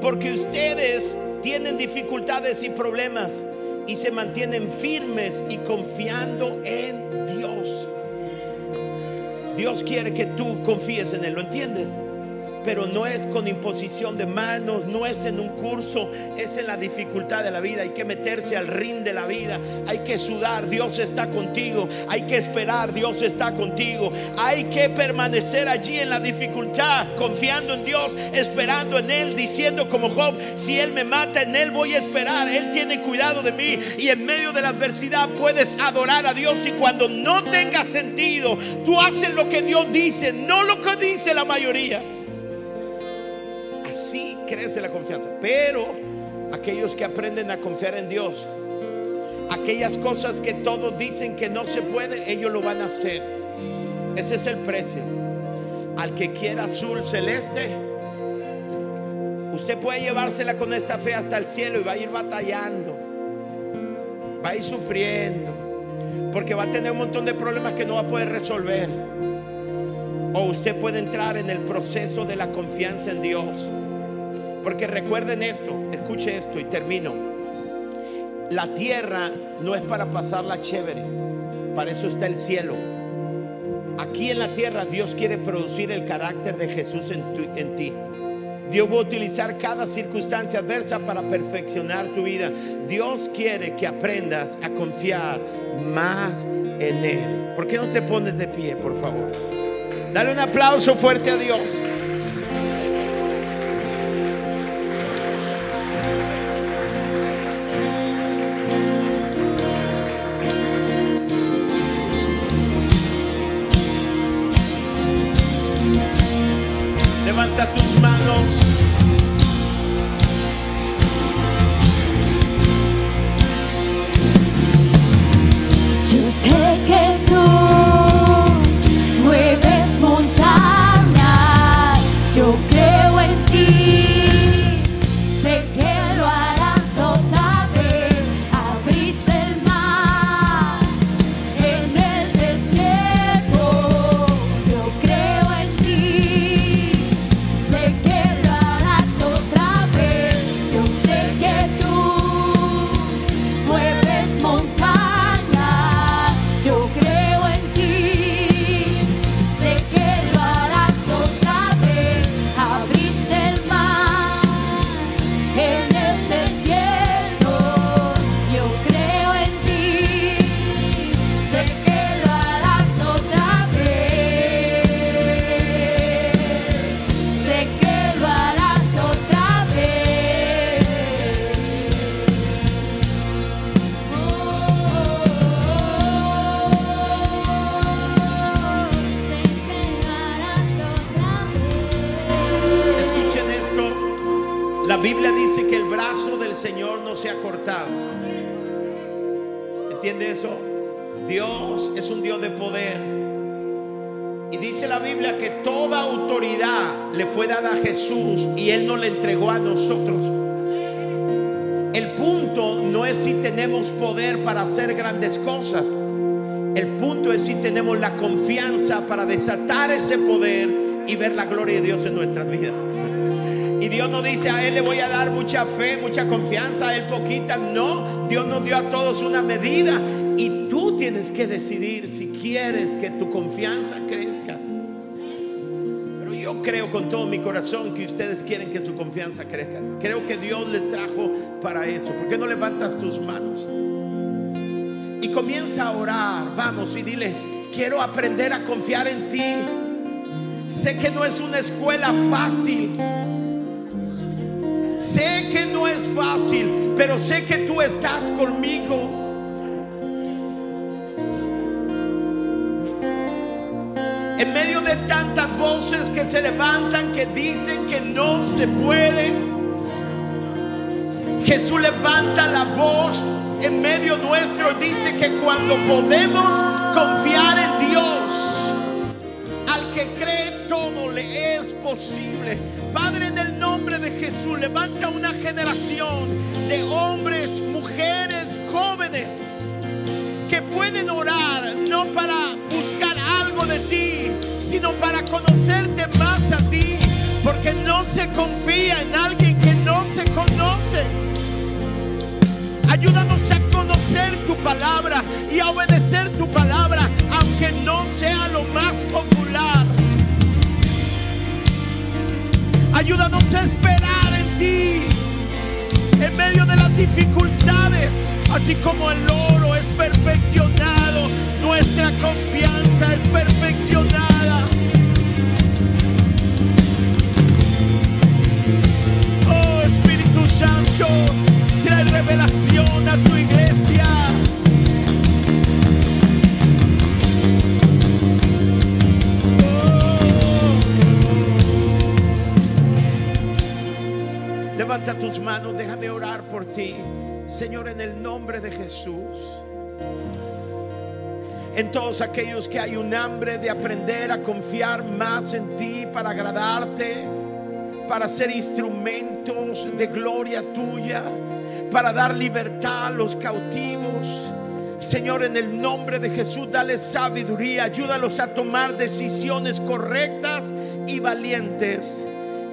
porque ustedes tienen dificultades y problemas y se mantienen firmes y confiando en Dios. Dios quiere que tú confíes en Él, ¿lo entiendes? Pero no es con imposición de manos, no es en un curso, es en la dificultad de la vida. Hay que meterse al ring de la vida, hay que sudar, Dios está contigo, hay que esperar, Dios está contigo, hay que permanecer allí en la dificultad, confiando en Dios, esperando en Él, diciendo como Job, si Él me mata, en Él voy a esperar, Él tiene cuidado de mí y en medio de la adversidad puedes adorar a Dios y cuando no tenga sentido, tú haces lo que Dios dice, no lo que dice la mayoría. Así crece la confianza. Pero aquellos que aprenden a confiar en Dios, aquellas cosas que todos dicen que no se puede, ellos lo van a hacer. Ese es el precio. Al que quiera azul celeste, usted puede llevársela con esta fe hasta el cielo y va a ir batallando, va a ir sufriendo, porque va a tener un montón de problemas que no va a poder resolver. O usted puede entrar en el proceso de la confianza en Dios. Porque recuerden esto, escuche esto y termino. La tierra no es para pasarla chévere, para eso está el cielo. Aquí en la tierra Dios quiere producir el carácter de Jesús en, en ti. Dios va a utilizar cada circunstancia adversa para perfeccionar tu vida. Dios quiere que aprendas a confiar más en Él. ¿Por qué no te pones de pie, por favor? Dale un aplauso fuerte a Dios. Toda autoridad le fue dada a Jesús y Él nos la entregó a nosotros. El punto no es si tenemos poder para hacer grandes cosas. El punto es si tenemos la confianza para desatar ese poder y ver la gloria de Dios en nuestras vidas. Y Dios no dice a Él le voy a dar mucha fe, mucha confianza, a Él poquita. No, Dios nos dio a todos una medida. Y tú tienes que decidir si quieres que tu confianza crezca. Creo con todo mi corazón que ustedes quieren que su confianza crezca. Creo que Dios les trajo para eso. ¿Por qué no levantas tus manos? Y comienza a orar. Vamos y dile, quiero aprender a confiar en ti. Sé que no es una escuela fácil. Sé que no es fácil, pero sé que tú estás conmigo. Voces que se levantan, que dicen que no se puede, Jesús levanta la voz en medio nuestro y dice que cuando podemos confiar en Dios, al que cree todo le es posible. Padre, en el nombre de Jesús, levanta una generación de hombres, mujeres, jóvenes que pueden orar no para para conocerte más a ti, porque no se confía en alguien que no se conoce. Ayúdanos a conocer tu palabra y a obedecer tu palabra, aunque no sea lo más popular. Ayúdanos a esperar en ti en medio de las dificultades, así como el oro es perfeccionado, nuestra confianza es perfeccionada. Oh Espíritu Santo, trae revelación a tu iglesia. Oh. Levanta tus manos, déjame orar por ti. Señor, en el nombre de Jesús. En todos aquellos que hay un hambre de aprender a confiar más en ti para agradarte, para ser instrumentos de gloria tuya, para dar libertad a los cautivos. Señor, en el nombre de Jesús, dale sabiduría, ayúdalos a tomar decisiones correctas y valientes.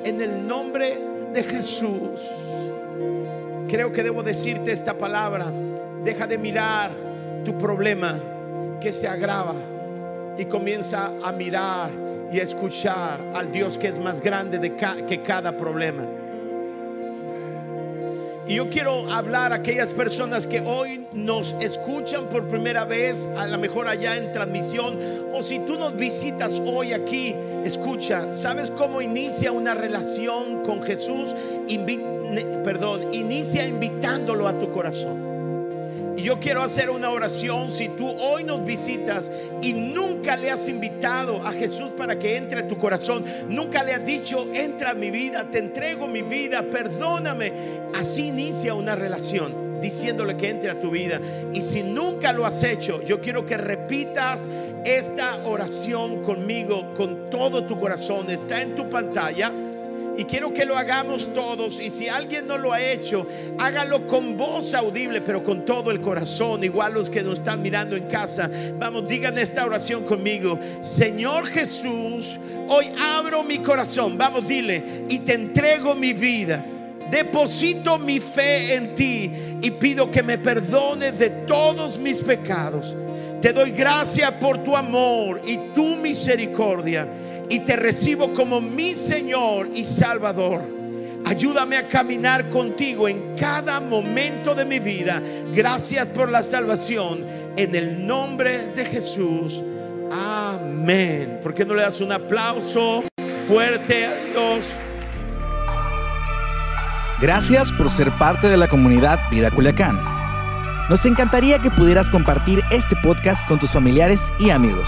En el nombre de Jesús. Creo que debo decirte esta palabra. Deja de mirar tu problema que se agrava y comienza a mirar y a escuchar al Dios que es más grande de que cada problema. Y yo quiero hablar a aquellas personas que hoy nos escuchan por primera vez, a lo mejor allá en transmisión, o si tú nos visitas hoy aquí, escucha, ¿sabes cómo inicia una relación con Jesús? Perdón, inicia invitándolo a tu corazón. Y yo quiero hacer una oración. Si tú hoy nos visitas y nunca le has invitado a Jesús para que entre a tu corazón, nunca le has dicho, entra a mi vida, te entrego mi vida, perdóname. Así inicia una relación diciéndole que entre a tu vida. Y si nunca lo has hecho, yo quiero que repitas esta oración conmigo con todo tu corazón. Está en tu pantalla. Y quiero que lo hagamos todos. Y si alguien no lo ha hecho, hágalo con voz audible, pero con todo el corazón. Igual los que nos están mirando en casa. Vamos, digan esta oración conmigo. Señor Jesús, hoy abro mi corazón. Vamos, dile. Y te entrego mi vida. Deposito mi fe en ti y pido que me perdones de todos mis pecados. Te doy gracias por tu amor y tu misericordia y te recibo como mi Señor y Salvador. Ayúdame a caminar contigo en cada momento de mi vida. Gracias por la salvación. En el nombre de Jesús. Amén. ¿Por qué no le das un aplauso fuerte a Dios? Gracias por ser parte de la comunidad Vida Culiacán. Nos encantaría que pudieras compartir este podcast con tus familiares y amigos.